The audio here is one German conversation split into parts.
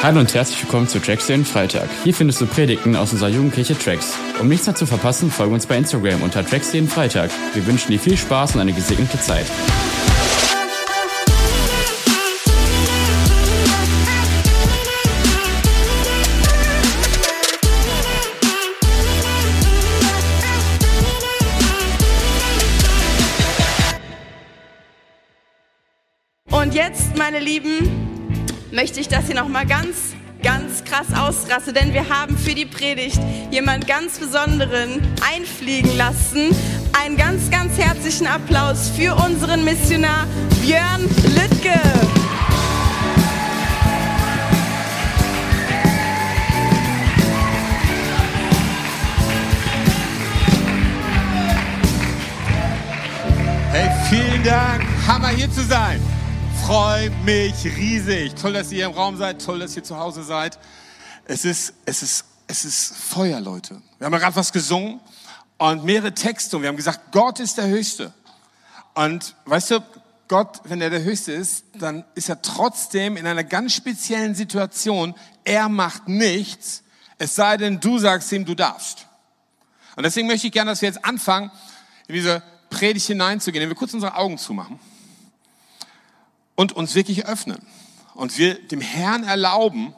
Hallo und herzlich willkommen zu Tracks den Freitag. Hier findest du Predigten aus unserer Jugendkirche Tracks. Um nichts mehr zu verpassen, folge uns bei Instagram unter Tracks den Freitag. Wir wünschen dir viel Spaß und eine gesegnete Zeit. Und jetzt, meine Lieben, möchte ich, dass ihr noch mal ganz, ganz krass ausrastet, denn wir haben für die Predigt jemand ganz Besonderen einfliegen lassen. Einen ganz, ganz herzlichen Applaus für unseren Missionar Björn Lüttke. Hey, vielen Dank. Hammer hier zu sein. Freue mich riesig. Toll, dass ihr hier im Raum seid. Toll, dass ihr zu Hause seid. Es ist, es ist, es ist Feuer, Leute. Wir haben ja gerade was gesungen und mehrere Texte und wir haben gesagt, Gott ist der Höchste. Und weißt du, Gott, wenn er der Höchste ist, dann ist er trotzdem in einer ganz speziellen Situation. Er macht nichts, es sei denn, du sagst ihm, du darfst. Und deswegen möchte ich gerne, dass wir jetzt anfangen, in diese Predigt hineinzugehen, indem wir kurz unsere Augen zumachen und uns wirklich öffnen und wir dem Herrn erlauben,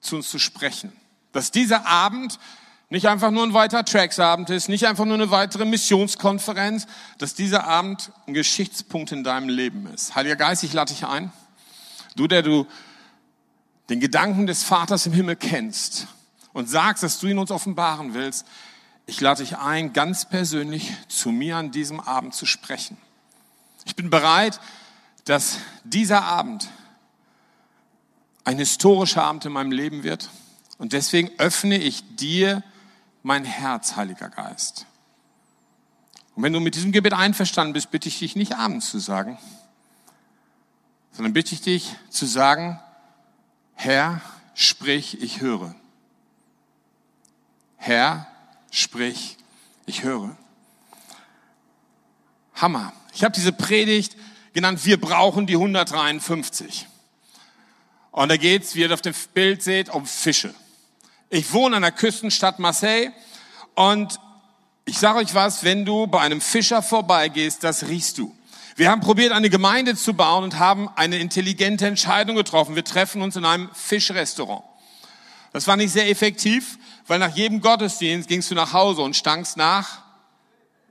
zu uns zu sprechen. Dass dieser Abend nicht einfach nur ein weiterer Tracksabend ist, nicht einfach nur eine weitere Missionskonferenz, dass dieser Abend ein Geschichtspunkt in deinem Leben ist. Heiliger Geist, ich lade dich ein. Du, der du den Gedanken des Vaters im Himmel kennst und sagst, dass du ihn uns offenbaren willst, ich lade dich ein, ganz persönlich zu mir an diesem Abend zu sprechen. Ich bin bereit, dass dieser Abend ein historischer Abend in meinem Leben wird. Und deswegen öffne ich dir mein Herz, Heiliger Geist. Und wenn du mit diesem Gebet einverstanden bist, bitte ich dich nicht abends zu sagen, sondern bitte ich dich zu sagen, Herr, sprich, ich höre. Herr, sprich, ich höre. Hammer. Ich habe diese Predigt genannt, wir brauchen die 153. Und da geht's, wie ihr auf dem Bild seht, um Fische. Ich wohne an der Küstenstadt Marseille und ich sage euch was, wenn du bei einem Fischer vorbeigehst, das riechst du. Wir haben probiert, eine Gemeinde zu bauen und haben eine intelligente Entscheidung getroffen. Wir treffen uns in einem Fischrestaurant. Das war nicht sehr effektiv, weil nach jedem Gottesdienst gingst du nach Hause und stankst nach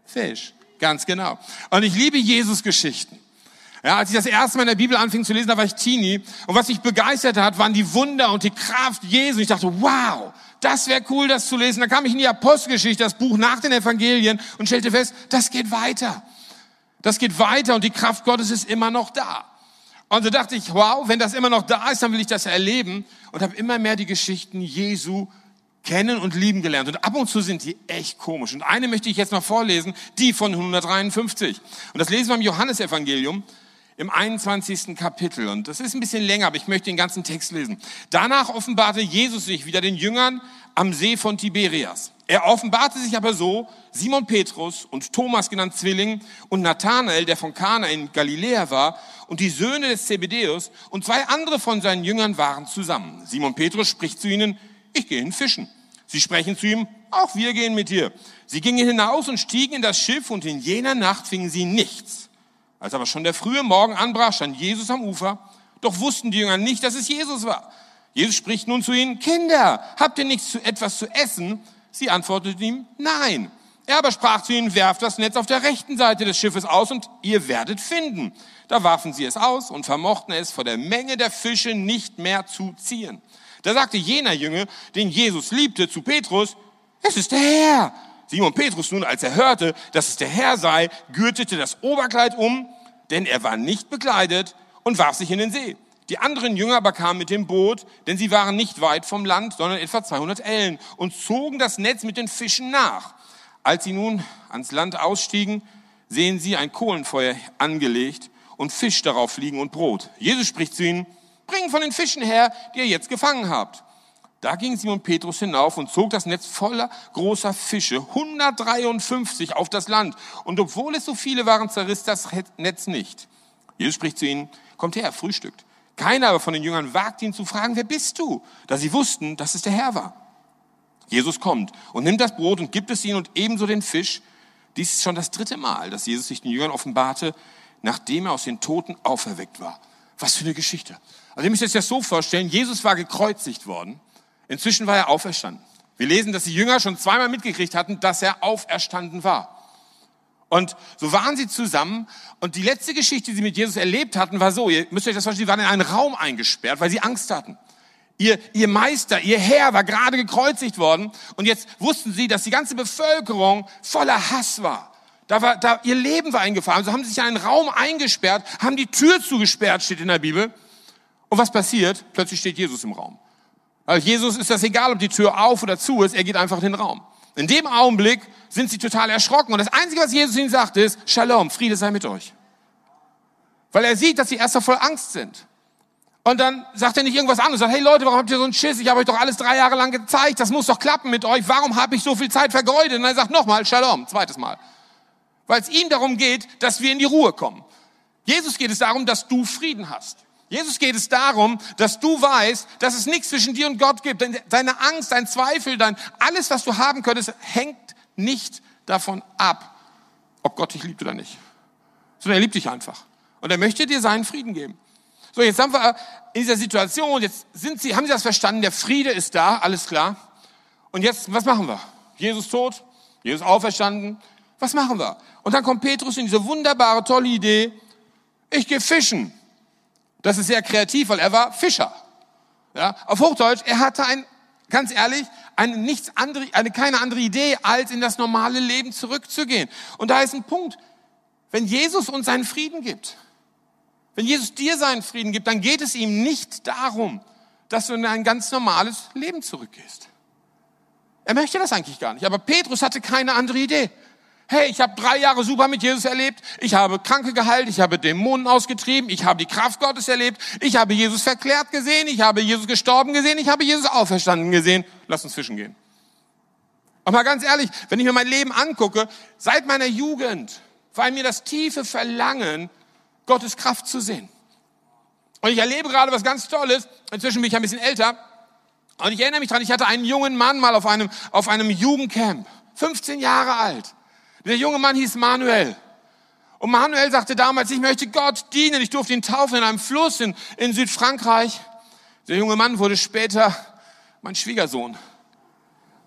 Fisch. Ganz genau. Und ich liebe Jesus-Geschichten. Ja, als ich das erste Mal in der Bibel anfing zu lesen, da war ich Teenie. Und was mich begeistert hat, waren die Wunder und die Kraft Jesu. Ich dachte, wow, das wäre cool, das zu lesen. Da kam ich in die Apostelgeschichte, das Buch nach den Evangelien und stellte fest, das geht weiter. Das geht weiter und die Kraft Gottes ist immer noch da. Und so dachte ich, wow, wenn das immer noch da ist, dann will ich das erleben und habe immer mehr die Geschichten Jesu kennen und lieben gelernt. Und ab und zu sind die echt komisch. Und eine möchte ich jetzt mal vorlesen, die von 153. Und das lesen wir im Johannesevangelium im 21. Kapitel. Und das ist ein bisschen länger, aber ich möchte den ganzen Text lesen. Danach offenbarte Jesus sich wieder den Jüngern am See von Tiberias. Er offenbarte sich aber so, Simon Petrus und Thomas genannt Zwilling und Nathanael, der von Kana in Galiläa war, und die Söhne des Zebedeus und zwei andere von seinen Jüngern waren zusammen. Simon Petrus spricht zu ihnen, ich gehe hin fischen. Sie sprechen zu ihm, auch wir gehen mit dir. Sie gingen hinaus und stiegen in das Schiff und in jener Nacht fingen sie nichts. Als aber schon der frühe Morgen anbrach, stand Jesus am Ufer. Doch wussten die Jünger nicht, dass es Jesus war. Jesus spricht nun zu ihnen, Kinder, habt ihr nichts zu, etwas zu essen? Sie antworteten ihm, nein. Er aber sprach zu ihnen, werft das Netz auf der rechten Seite des Schiffes aus und ihr werdet finden. Da warfen sie es aus und vermochten es vor der Menge der Fische nicht mehr zu ziehen. Da sagte jener Jünger, den Jesus liebte, zu Petrus, es ist der Herr. Simon Petrus nun, als er hörte, dass es der Herr sei, gürtete das Oberkleid um, denn er war nicht bekleidet und warf sich in den See. Die anderen Jünger aber kamen mit dem Boot, denn sie waren nicht weit vom Land, sondern etwa 200 Ellen und zogen das Netz mit den Fischen nach. Als sie nun ans Land ausstiegen, sehen sie ein Kohlenfeuer angelegt und Fisch darauf liegen und Brot. Jesus spricht zu ihnen, bring von den Fischen her, die ihr jetzt gefangen habt. Da ging Simon Petrus hinauf und zog das Netz voller großer Fische, 153 auf das Land. Und obwohl es so viele waren, zerriss das Netz nicht. Jesus spricht zu ihnen, kommt her, frühstückt. Keiner aber von den Jüngern wagte ihn zu fragen, wer bist du? Da sie wussten, dass es der Herr war. Jesus kommt und nimmt das Brot und gibt es ihnen und ebenso den Fisch. Dies ist schon das dritte Mal, dass Jesus sich den Jüngern offenbarte, nachdem er aus den Toten auferweckt war. Was für eine Geschichte. Also ihr müsst euch das so vorstellen, Jesus war gekreuzigt worden. Inzwischen war er auferstanden. Wir lesen, dass die Jünger schon zweimal mitgekriegt hatten, dass er auferstanden war. Und so waren sie zusammen. Und die letzte Geschichte, die sie mit Jesus erlebt hatten, war so, ihr müsst euch das vorstellen, sie waren in einen Raum eingesperrt, weil sie Angst hatten. Ihr, ihr Meister, ihr Herr war gerade gekreuzigt worden. Und jetzt wussten sie, dass die ganze Bevölkerung voller Hass war. Da war, da, ihr Leben war eingefahren. So haben sie sich in einen Raum eingesperrt, haben die Tür zugesperrt, steht in der Bibel. Und was passiert? Plötzlich steht Jesus im Raum. Weil Jesus ist das egal, ob die Tür auf oder zu ist, er geht einfach in den Raum. In dem Augenblick sind sie total erschrocken. Und das Einzige, was Jesus ihnen sagt, ist, Shalom, Friede sei mit euch. Weil er sieht, dass sie erst voll Angst sind. Und dann sagt er nicht irgendwas anderes. Sagt, hey Leute, warum habt ihr so einen Schiss? Ich habe euch doch alles drei Jahre lang gezeigt. Das muss doch klappen mit euch. Warum habe ich so viel Zeit vergeudet? Und er sagt nochmal, Shalom, zweites Mal. Weil es ihm darum geht, dass wir in die Ruhe kommen. Jesus geht es darum, dass du Frieden hast. Jesus geht es darum, dass du weißt, dass es nichts zwischen dir und Gott gibt. Deine Angst, dein Zweifel, dein, alles, was du haben könntest, hängt nicht davon ab, ob Gott dich liebt oder nicht. Sondern er liebt dich einfach. Und er möchte dir seinen Frieden geben. So, jetzt haben wir in dieser Situation, jetzt sind sie, haben sie das verstanden, der Friede ist da, alles klar. Und jetzt, was machen wir? Jesus tot, Jesus auferstanden, was machen wir? Und dann kommt Petrus in diese wunderbare, tolle Idee, ich gehe fischen. Das ist sehr kreativ, weil er war Fischer. Ja, auf Hochdeutsch, er hatte ein, ganz ehrlich, eine, nichts andere, eine keine andere Idee, als in das normale Leben zurückzugehen. Und da ist ein Punkt. Wenn Jesus uns seinen Frieden gibt, wenn Jesus dir seinen Frieden gibt, dann geht es ihm nicht darum, dass du in ein ganz normales Leben zurückgehst. Er möchte das eigentlich gar nicht. Aber Petrus hatte keine andere Idee. Hey, ich habe drei Jahre super mit Jesus erlebt. Ich habe Kranke geheilt, ich habe Dämonen ausgetrieben, ich habe die Kraft Gottes erlebt, ich habe Jesus verklärt gesehen, ich habe Jesus gestorben gesehen, ich habe Jesus auferstanden gesehen. Lass uns fischen gehen. Und mal ganz ehrlich, wenn ich mir mein Leben angucke, seit meiner Jugend war mir das tiefe Verlangen, Gottes Kraft zu sehen. Und ich erlebe gerade was ganz Tolles. Inzwischen bin ich ein bisschen älter. Und ich erinnere mich dran, ich hatte einen jungen Mann mal auf einem, auf einem Jugendcamp. 15 Jahre alt. Der junge Mann hieß Manuel. Und Manuel sagte damals, ich möchte Gott dienen. Ich durfte ihn taufen in einem Fluss in, in Südfrankreich. Der junge Mann wurde später mein Schwiegersohn,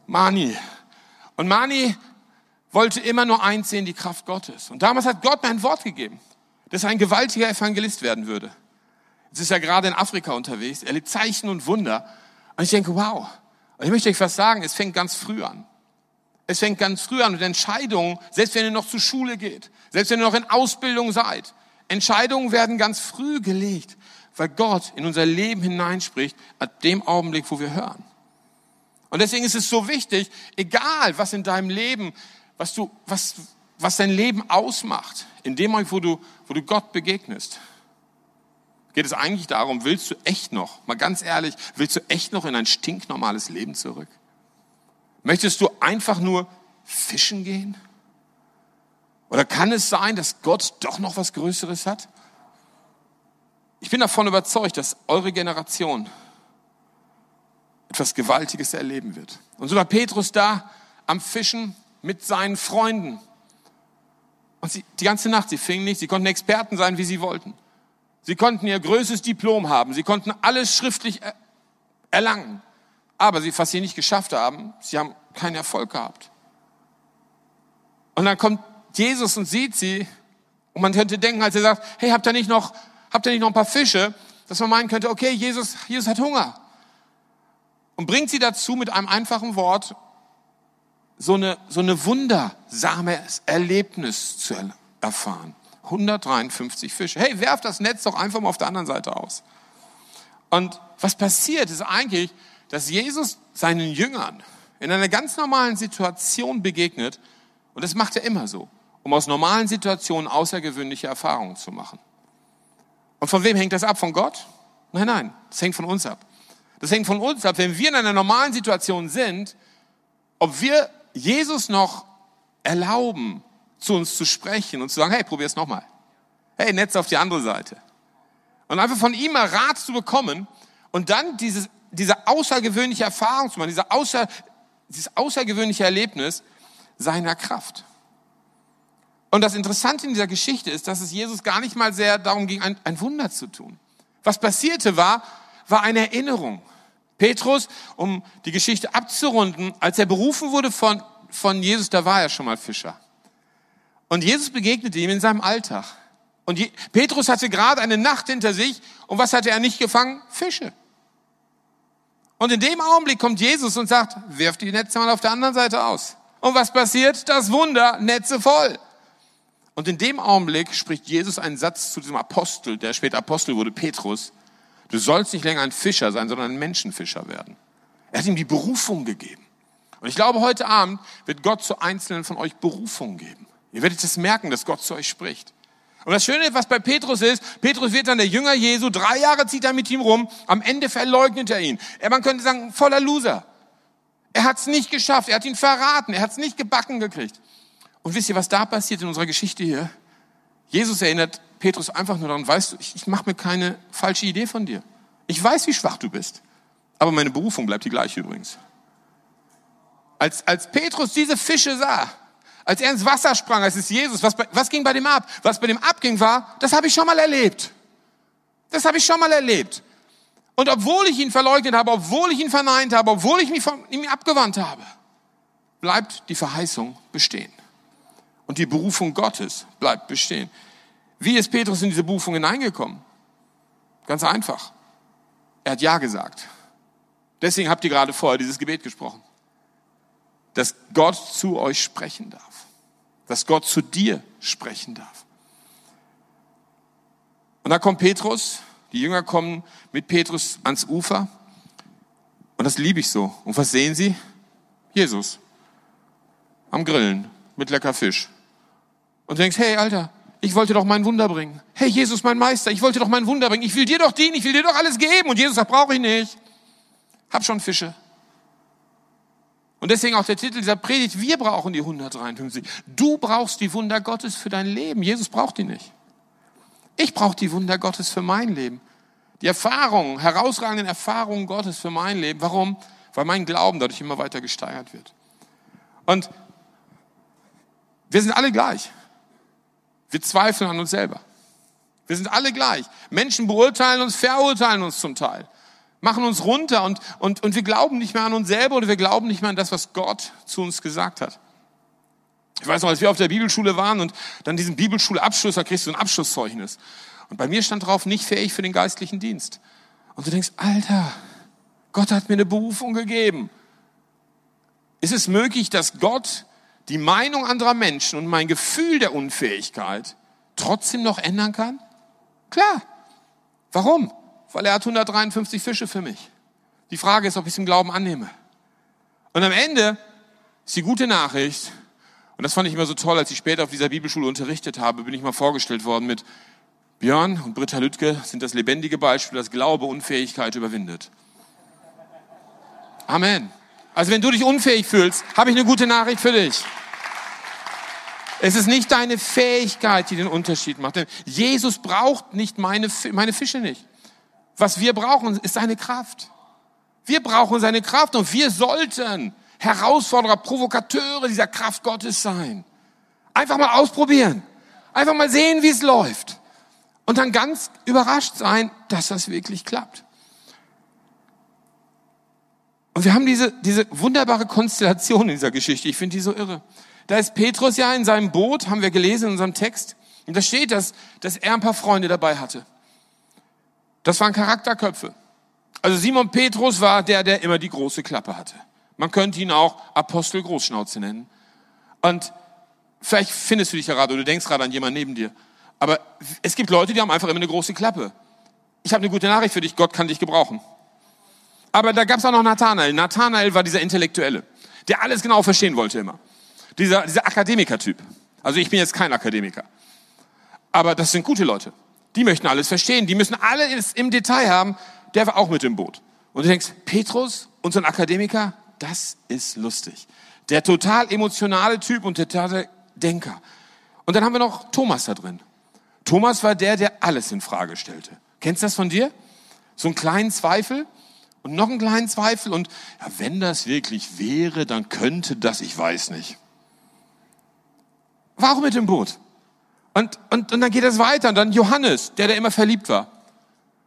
Mani. Und Mani wollte immer nur eins sehen, die Kraft Gottes. Und damals hat Gott mir ein Wort gegeben, dass er ein gewaltiger Evangelist werden würde. Jetzt ist er gerade in Afrika unterwegs, er lebt Zeichen und Wunder. Und ich denke, wow. Und ich möchte euch was sagen, es fängt ganz früh an. Es fängt ganz früh an mit Entscheidungen, selbst wenn ihr noch zur Schule geht, selbst wenn ihr noch in Ausbildung seid. Entscheidungen werden ganz früh gelegt, weil Gott in unser Leben hineinspricht, ab dem Augenblick, wo wir hören. Und deswegen ist es so wichtig, egal was in deinem Leben, was du, was, was dein Leben ausmacht, in dem Moment, wo du, wo du Gott begegnest, geht es eigentlich darum, willst du echt noch, mal ganz ehrlich, willst du echt noch in ein stinknormales Leben zurück? Möchtest du einfach nur fischen gehen? Oder kann es sein, dass Gott doch noch was Größeres hat? Ich bin davon überzeugt, dass eure Generation etwas Gewaltiges erleben wird. Und so war Petrus da am Fischen mit seinen Freunden. Und sie, die ganze Nacht, sie fingen nicht, sie konnten Experten sein, wie sie wollten. Sie konnten ihr größtes Diplom haben, sie konnten alles schriftlich erlangen. Aber sie, was sie nicht geschafft haben, sie haben keinen Erfolg gehabt. Und dann kommt Jesus und sieht sie und man könnte denken, als er sagt, hey, habt ihr nicht noch, habt ihr nicht noch ein paar Fische? Dass man meinen könnte, okay, Jesus, Jesus hat Hunger. Und bringt sie dazu mit einem einfachen Wort, so eine, so eine wundersame Erlebnis zu erfahren. 153 Fische. Hey, werft das Netz doch einfach mal auf der anderen Seite aus. Und was passiert, ist eigentlich, dass Jesus seinen Jüngern in einer ganz normalen Situation begegnet, und das macht er immer so, um aus normalen Situationen außergewöhnliche Erfahrungen zu machen. Und von wem hängt das ab? Von Gott? Nein, nein, das hängt von uns ab. Das hängt von uns ab, wenn wir in einer normalen Situation sind, ob wir Jesus noch erlauben, zu uns zu sprechen und zu sagen, hey, probier's nochmal. Hey, Netz auf die andere Seite. Und einfach von ihm mal Rat zu bekommen und dann dieses, diese außergewöhnliche Erfahrung zu machen, dieser außer, dieses außergewöhnliche Erlebnis seiner Kraft. Und das Interessante in dieser Geschichte ist, dass es Jesus gar nicht mal sehr darum ging, ein, ein Wunder zu tun. Was passierte war, war eine Erinnerung. Petrus, um die Geschichte abzurunden, als er berufen wurde von, von Jesus, da war er schon mal Fischer. Und Jesus begegnete ihm in seinem Alltag. Und Petrus hatte gerade eine Nacht hinter sich und was hatte er nicht gefangen? Fische. Und in dem Augenblick kommt Jesus und sagt, wirf die Netze mal auf der anderen Seite aus. Und was passiert? Das Wunder, Netze voll. Und in dem Augenblick spricht Jesus einen Satz zu diesem Apostel, der später Apostel wurde, Petrus. Du sollst nicht länger ein Fischer sein, sondern ein Menschenfischer werden. Er hat ihm die Berufung gegeben. Und ich glaube, heute Abend wird Gott zu Einzelnen von euch Berufung geben. Ihr werdet es merken, dass Gott zu euch spricht. Und das Schöne, was bei Petrus ist, Petrus wird dann der Jünger Jesu, drei Jahre zieht er mit ihm rum, am Ende verleugnet er ihn. Er, man könnte sagen, voller Loser. Er hat es nicht geschafft, er hat ihn verraten, er hat es nicht gebacken gekriegt. Und wisst ihr, was da passiert in unserer Geschichte hier? Jesus erinnert Petrus einfach nur daran, weißt du, ich, ich mache mir keine falsche Idee von dir. Ich weiß, wie schwach du bist. Aber meine Berufung bleibt die gleiche übrigens. Als, als Petrus diese Fische sah, als er ins Wasser sprang, als es Jesus, was, was ging bei dem ab? Was bei dem abging war, das habe ich schon mal erlebt. Das habe ich schon mal erlebt. Und obwohl ich ihn verleugnet habe, obwohl ich ihn verneint habe, obwohl ich mich von ihm abgewandt habe, bleibt die Verheißung bestehen. Und die Berufung Gottes bleibt bestehen. Wie ist Petrus in diese Berufung hineingekommen? Ganz einfach. Er hat Ja gesagt. Deswegen habt ihr gerade vorher dieses Gebet gesprochen. Dass Gott zu euch sprechen darf. Dass Gott zu dir sprechen darf. Und da kommt Petrus, die Jünger kommen mit Petrus ans Ufer. Und das liebe ich so. Und was sehen sie? Jesus. Am Grillen mit lecker Fisch. Und du denkst, hey Alter, ich wollte doch mein Wunder bringen. Hey Jesus, mein Meister, ich wollte doch mein Wunder bringen. Ich will dir doch dienen, ich will dir doch alles geben. Und Jesus sagt, brauche ich nicht. Hab schon Fische. Und deswegen auch der Titel dieser Predigt, wir brauchen die 153. Du brauchst die Wunder Gottes für dein Leben. Jesus braucht die nicht. Ich brauche die Wunder Gottes für mein Leben. Die Erfahrungen, herausragenden Erfahrungen Gottes für mein Leben. Warum? Weil mein Glauben dadurch immer weiter gesteigert wird. Und wir sind alle gleich. Wir zweifeln an uns selber. Wir sind alle gleich. Menschen beurteilen uns, verurteilen uns zum Teil, machen uns runter und, und, und wir glauben nicht mehr an uns selber oder wir glauben nicht mehr an das, was Gott zu uns gesagt hat. Ich weiß noch, als wir auf der Bibelschule waren und dann diesen Bibelschulabschluss, da kriegst du ein Abschlusszeugnis. Und bei mir stand drauf, nicht fähig für den geistlichen Dienst. Und du denkst, Alter, Gott hat mir eine Berufung gegeben. Ist es möglich, dass Gott die Meinung anderer Menschen und mein Gefühl der Unfähigkeit trotzdem noch ändern kann? Klar. Warum? Weil er hat 153 Fische für mich. Die Frage ist, ob ich es im Glauben annehme. Und am Ende ist die gute Nachricht, und das fand ich immer so toll, als ich später auf dieser Bibelschule unterrichtet habe, bin ich mal vorgestellt worden mit Björn und Britta Lüttke sind das lebendige Beispiel, das Glaube Unfähigkeit überwindet. Amen. Also wenn du dich unfähig fühlst, habe ich eine gute Nachricht für dich. Es ist nicht deine Fähigkeit, die den Unterschied macht. Denn Jesus braucht nicht meine, meine Fische nicht. Was wir brauchen, ist seine Kraft. Wir brauchen seine Kraft und wir sollten Herausforderer, Provokateure dieser Kraft Gottes sein. Einfach mal ausprobieren. Einfach mal sehen, wie es läuft. Und dann ganz überrascht sein, dass das wirklich klappt. Und wir haben diese, diese wunderbare Konstellation in dieser Geschichte. Ich finde die so irre. Da ist Petrus ja in seinem Boot, haben wir gelesen in unserem Text. Und da steht, dass, dass er ein paar Freunde dabei hatte. Das waren Charakterköpfe. Also Simon Petrus war der, der immer die große Klappe hatte. Man könnte ihn auch Apostel Großschnauze nennen. Und vielleicht findest du dich gerade oder du denkst gerade an jemanden neben dir. Aber es gibt Leute, die haben einfach immer eine große Klappe. Ich habe eine gute Nachricht für dich, Gott kann dich gebrauchen. Aber da gab es auch noch Nathanael. Nathanael war dieser Intellektuelle, der alles genau verstehen wollte immer. Dieser, dieser Akademiker-Typ. Also ich bin jetzt kein Akademiker. Aber das sind gute Leute. Die möchten alles verstehen. Die müssen alles im Detail haben. Der war auch mit im Boot. Und du denkst, Petrus, unser Akademiker, das ist lustig. Der total emotionale Typ und der totale Denker. Und dann haben wir noch Thomas da drin. Thomas war der, der alles in Frage stellte. Kennst du das von dir? So einen kleinen Zweifel und noch einen kleinen Zweifel und ja, wenn das wirklich wäre, dann könnte das, ich weiß nicht. Warum mit dem Boot? Und, und, und dann geht es weiter und dann Johannes, der, der immer verliebt war.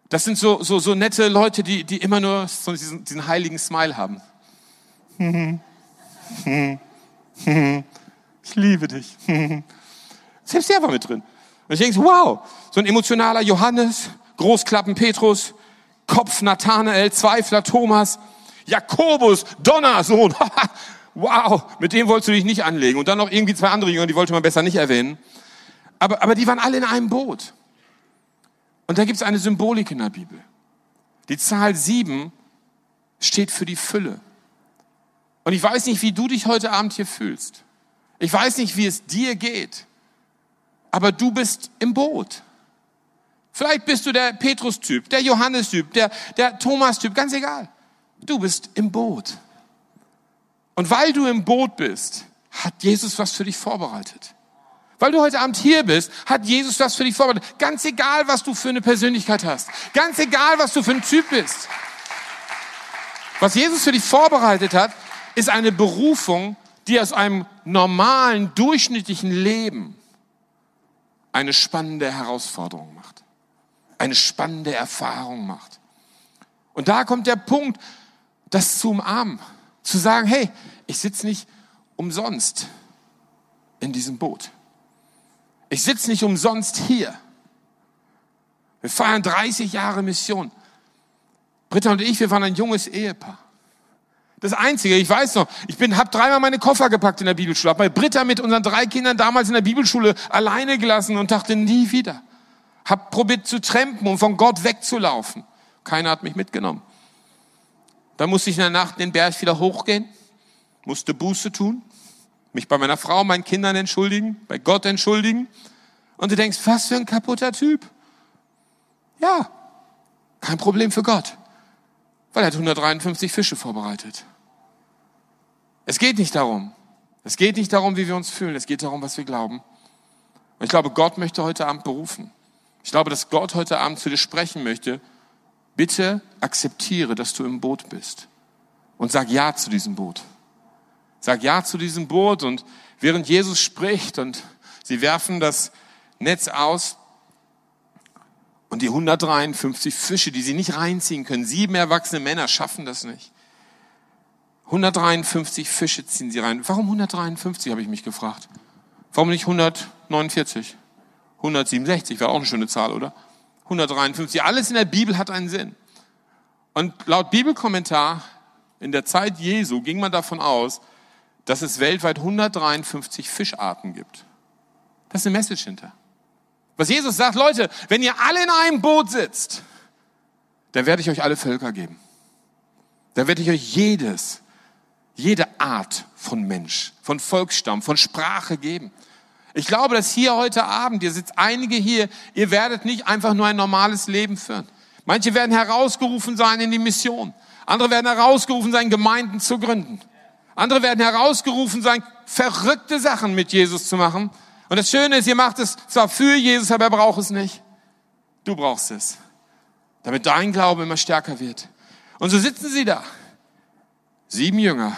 Das sind so, so, so nette Leute, die, die immer nur so diesen, diesen heiligen Smile haben. Ich liebe dich. Selbst der war mit drin. Und ich denke, wow, so ein emotionaler Johannes, Großklappen Petrus, Kopf Nathanael, Zweifler Thomas, Jakobus, Donnersohn. wow, mit dem wolltest du dich nicht anlegen. Und dann noch irgendwie zwei andere Jünger, die wollte man besser nicht erwähnen. Aber, aber die waren alle in einem Boot. Und da gibt es eine Symbolik in der Bibel. Die Zahl sieben steht für die Fülle. Und ich weiß nicht, wie du dich heute Abend hier fühlst. Ich weiß nicht, wie es dir geht. Aber du bist im Boot. Vielleicht bist du der Petrus-Typ, der Johannes-Typ, der, der Thomas-Typ, ganz egal. Du bist im Boot. Und weil du im Boot bist, hat Jesus was für dich vorbereitet. Weil du heute Abend hier bist, hat Jesus was für dich vorbereitet. Ganz egal, was du für eine Persönlichkeit hast. Ganz egal, was du für ein Typ bist. Was Jesus für dich vorbereitet hat, ist eine Berufung, die aus einem normalen, durchschnittlichen Leben eine spannende Herausforderung macht. Eine spannende Erfahrung macht. Und da kommt der Punkt, das zu umarmen. Zu sagen, hey, ich sitze nicht umsonst in diesem Boot. Ich sitze nicht umsonst hier. Wir feiern 30 Jahre Mission. Britta und ich, wir waren ein junges Ehepaar. Das Einzige, ich weiß noch, ich bin, habe dreimal meine Koffer gepackt in der Bibelschule, habe bei Britta mit unseren drei Kindern damals in der Bibelschule alleine gelassen und dachte nie wieder. Hab probiert zu trampen und von Gott wegzulaufen. Keiner hat mich mitgenommen. Dann musste ich in der Nacht den Berg wieder hochgehen, musste Buße tun, mich bei meiner Frau, meinen Kindern entschuldigen, bei Gott entschuldigen. Und du denkst, was für ein kaputter Typ. Ja, kein Problem für Gott, weil er hat 153 Fische vorbereitet. Es geht nicht darum. Es geht nicht darum, wie wir uns fühlen. Es geht darum, was wir glauben. Und ich glaube, Gott möchte heute Abend berufen. Ich glaube, dass Gott heute Abend zu dir sprechen möchte. Bitte akzeptiere, dass du im Boot bist. Und sag Ja zu diesem Boot. Sag Ja zu diesem Boot und während Jesus spricht und sie werfen das Netz aus und die 153 Fische, die sie nicht reinziehen können, sieben erwachsene Männer schaffen das nicht. 153 Fische ziehen sie rein. Warum 153, habe ich mich gefragt. Warum nicht 149? 167 wäre auch eine schöne Zahl, oder? 153. Alles in der Bibel hat einen Sinn. Und laut Bibelkommentar in der Zeit Jesu ging man davon aus, dass es weltweit 153 Fischarten gibt. Das ist eine Message hinter. Was Jesus sagt, Leute, wenn ihr alle in einem Boot sitzt, dann werde ich euch alle Völker geben. Dann werde ich euch jedes, jede Art von Mensch, von Volksstamm, von Sprache geben. Ich glaube, dass hier heute Abend, ihr sitzt einige hier, ihr werdet nicht einfach nur ein normales Leben führen. Manche werden herausgerufen sein in die Mission. Andere werden herausgerufen sein, Gemeinden zu gründen. Andere werden herausgerufen sein, verrückte Sachen mit Jesus zu machen. Und das Schöne ist, ihr macht es zwar für Jesus, aber er braucht es nicht. Du brauchst es. Damit dein Glaube immer stärker wird. Und so sitzen sie da. Sieben Jünger.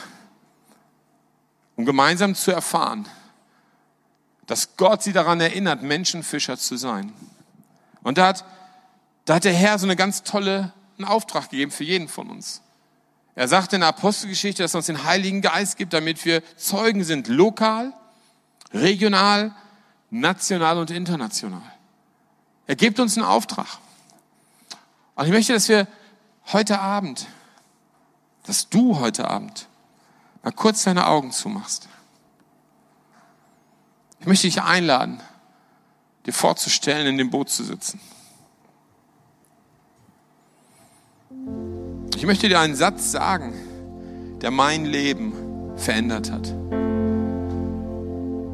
Um gemeinsam zu erfahren, dass Gott sie daran erinnert, Menschenfischer zu sein. Und da hat, da hat der Herr so eine ganz tolle einen Auftrag gegeben für jeden von uns. Er sagt in der Apostelgeschichte, dass er uns den Heiligen Geist gibt, damit wir Zeugen sind, lokal, regional, national und international. Er gibt uns einen Auftrag. Und ich möchte, dass wir heute Abend, dass du heute Abend mal kurz deine Augen zumachst. Ich möchte dich einladen, dir vorzustellen, in dem Boot zu sitzen. Ich möchte dir einen Satz sagen, der mein Leben verändert hat.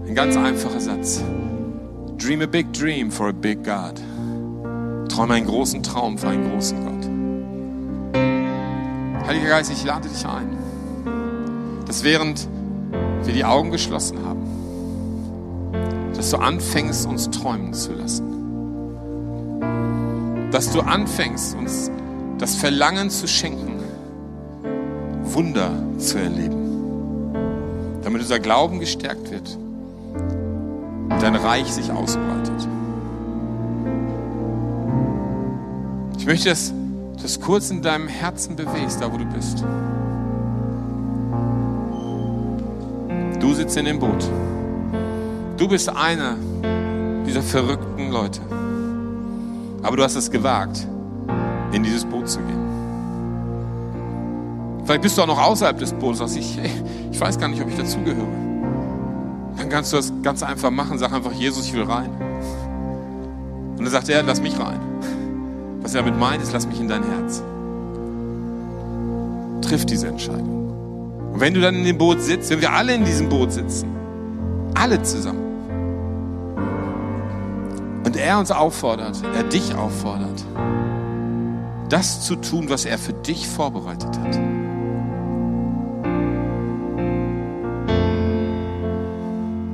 Ein ganz einfacher Satz. Dream a big dream for a big God. Träume einen großen Traum für einen großen Gott. Heiliger Geist, ich lade dich ein, dass während wir die Augen geschlossen haben, dass du anfängst, uns träumen zu lassen. dass du anfängst, uns das Verlangen zu schenken, Wunder zu erleben, damit unser Glauben gestärkt wird und dein Reich sich ausbreitet. Ich möchte, dass du das kurz in deinem Herzen bewegst, da wo du bist. Du sitzt in dem Boot. Du bist einer dieser verrückten Leute. Aber du hast es gewagt, in dieses Boot zu gehen. Vielleicht bist du auch noch außerhalb des Bootes und sagst, ich, ich weiß gar nicht, ob ich dazugehöre. Dann kannst du das ganz einfach machen. Sag einfach, Jesus, ich will rein. Und dann sagt er, lass mich rein. Was er damit meint, ist, lass mich in dein Herz. Triff diese Entscheidung. Und wenn du dann in dem Boot sitzt, wenn wir alle in diesem Boot sitzen, alle zusammen, und er uns auffordert, er dich auffordert, das zu tun, was er für dich vorbereitet hat.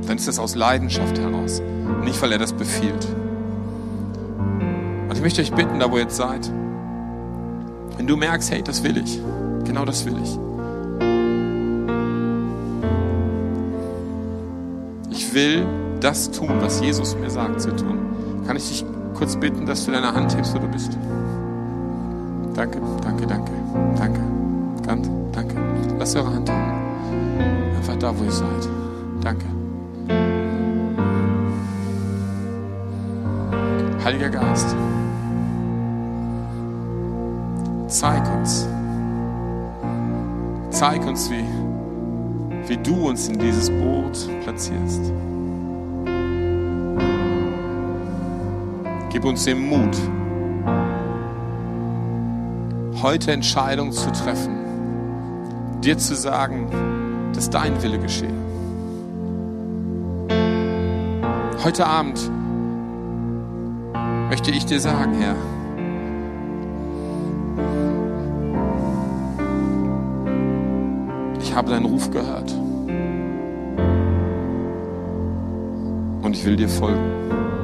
Dann ist das aus Leidenschaft heraus, nicht weil er das befiehlt. Und ich möchte euch bitten, da wo ihr jetzt seid, wenn du merkst, hey, das will ich, genau das will ich. Ich will das tun, was Jesus mir sagt zu tun. Kann ich dich kurz bitten, dass du deine Hand hebst, wo du bist? Danke, danke, danke, danke. Ganz, danke. Lasst eure Hand heben. Einfach da, wo ihr seid. Danke. Heiliger Geist, zeig uns, zeig uns, wie, wie du uns in dieses Boot platzierst. Gib uns den Mut, heute Entscheidungen zu treffen, dir zu sagen, dass dein Wille geschehe. Heute Abend möchte ich dir sagen, Herr, ich habe deinen Ruf gehört und ich will dir folgen.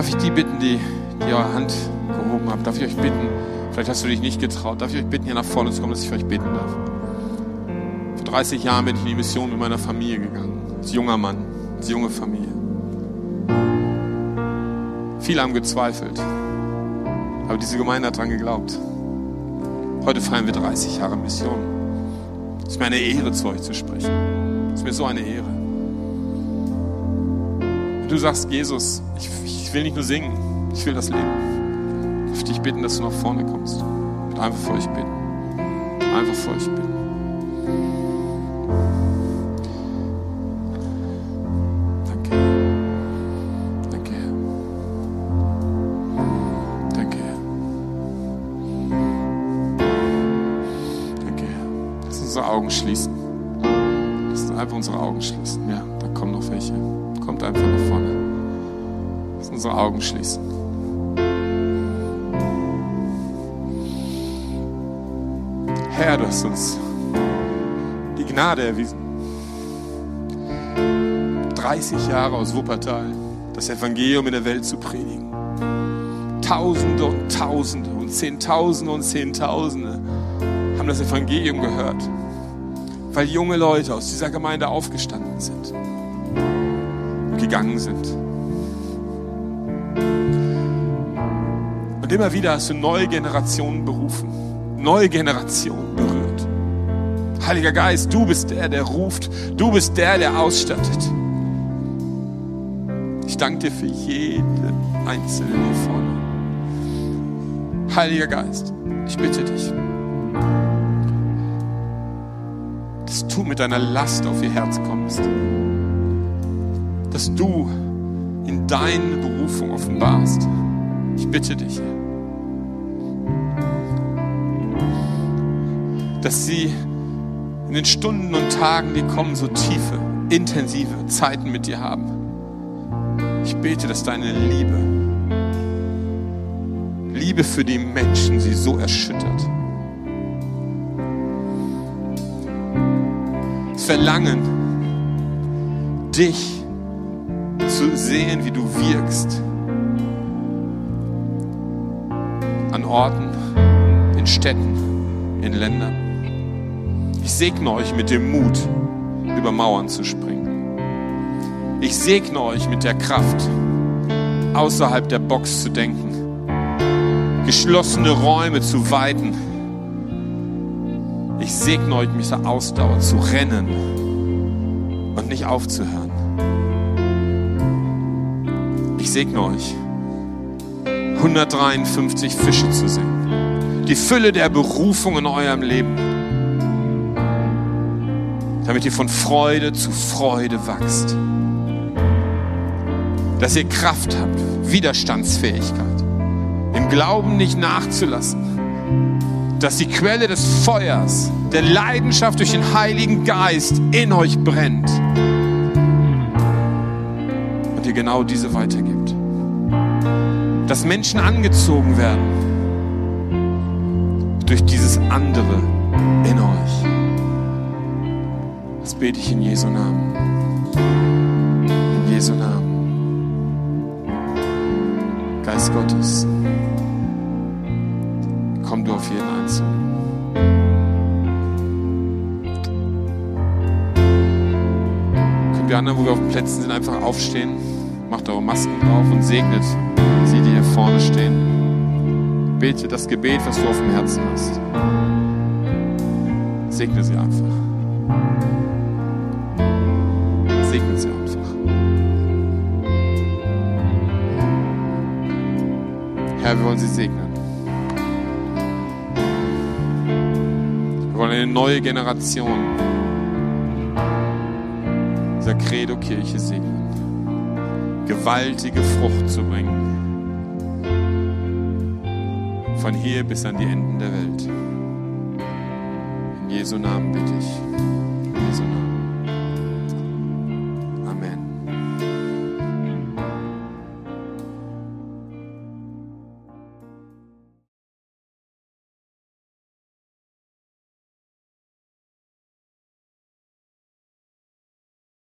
Darf ich die bitten, die, die eure Hand gehoben haben? Darf ich euch bitten, vielleicht hast du dich nicht getraut, darf ich euch bitten, hier nach vorne zu kommen, dass ich für euch beten darf? Vor 30 Jahren bin ich in die Mission mit meiner Familie gegangen. Als junger Mann, als junge Familie. Viele haben gezweifelt, aber diese Gemeinde hat daran geglaubt. Heute feiern wir 30 Jahre Mission. Es ist mir eine Ehre, zu euch zu sprechen. Es ist mir so eine Ehre. Du sagst, Jesus, ich, ich will nicht nur singen, ich will das Leben. Ich dich bitten, dass du nach vorne kommst. Und einfach vor euch bitten. Einfach vor euch bitten. Augen schließen. Lass uns einfach unsere Augen schließen. Ja, da kommen noch welche. Kommt einfach nach vorne. Lass uns unsere Augen schließen. Herr, du hast uns die Gnade erwiesen. 30 Jahre aus Wuppertal, das Evangelium in der Welt zu predigen. Tausende und Tausende und Zehntausende und Zehntausende haben das Evangelium gehört, weil junge Leute aus dieser Gemeinde aufgestanden sind gegangen sind. Und immer wieder hast du neue Generationen berufen, neue Generationen berührt. Heiliger Geist, du bist der, der ruft, du bist der, der ausstattet. Ich danke dir für jeden Einzelnen hier vorne. Heiliger Geist, ich bitte dich, dass du mit deiner Last auf ihr Herz kommst. Dass du in deine Berufung offenbarst. Ich bitte dich. Dass sie in den Stunden und Tagen, die kommen, so tiefe, intensive Zeiten mit dir haben. Ich bete, dass deine Liebe, Liebe für die Menschen sie so erschüttert. Das Verlangen, dich zu sehen, wie du wirkst. An Orten, in Städten, in Ländern. Ich segne euch mit dem Mut, über Mauern zu springen. Ich segne euch mit der Kraft, außerhalb der Box zu denken, geschlossene Räume zu weiten. Ich segne euch mit der Ausdauer zu rennen und nicht aufzuhören. Ich segne euch, 153 Fische zu sehen. Die Fülle der Berufung in eurem Leben. Damit ihr von Freude zu Freude wachst. Dass ihr Kraft habt, Widerstandsfähigkeit. Im Glauben nicht nachzulassen. Dass die Quelle des Feuers, der Leidenschaft durch den Heiligen Geist in euch brennt ihr genau diese weitergibt. Dass Menschen angezogen werden durch dieses andere in euch. Das bete ich in Jesu Namen. In Jesu Namen. Geist Gottes, komm du auf jeden Einzelnen. Können wir anderen, wo wir auf den Plätzen sind, einfach aufstehen? macht eure Masken drauf und segnet vorne stehen. Bete das Gebet, was du auf dem Herzen hast. Segne sie einfach. Segne sie einfach. Herr, wir wollen sie segnen. Wir wollen eine neue Generation dieser Credo-Kirche segnen gewaltige Frucht zu bringen. Von hier bis an die Enden der Welt. In Jesu Namen bitte ich.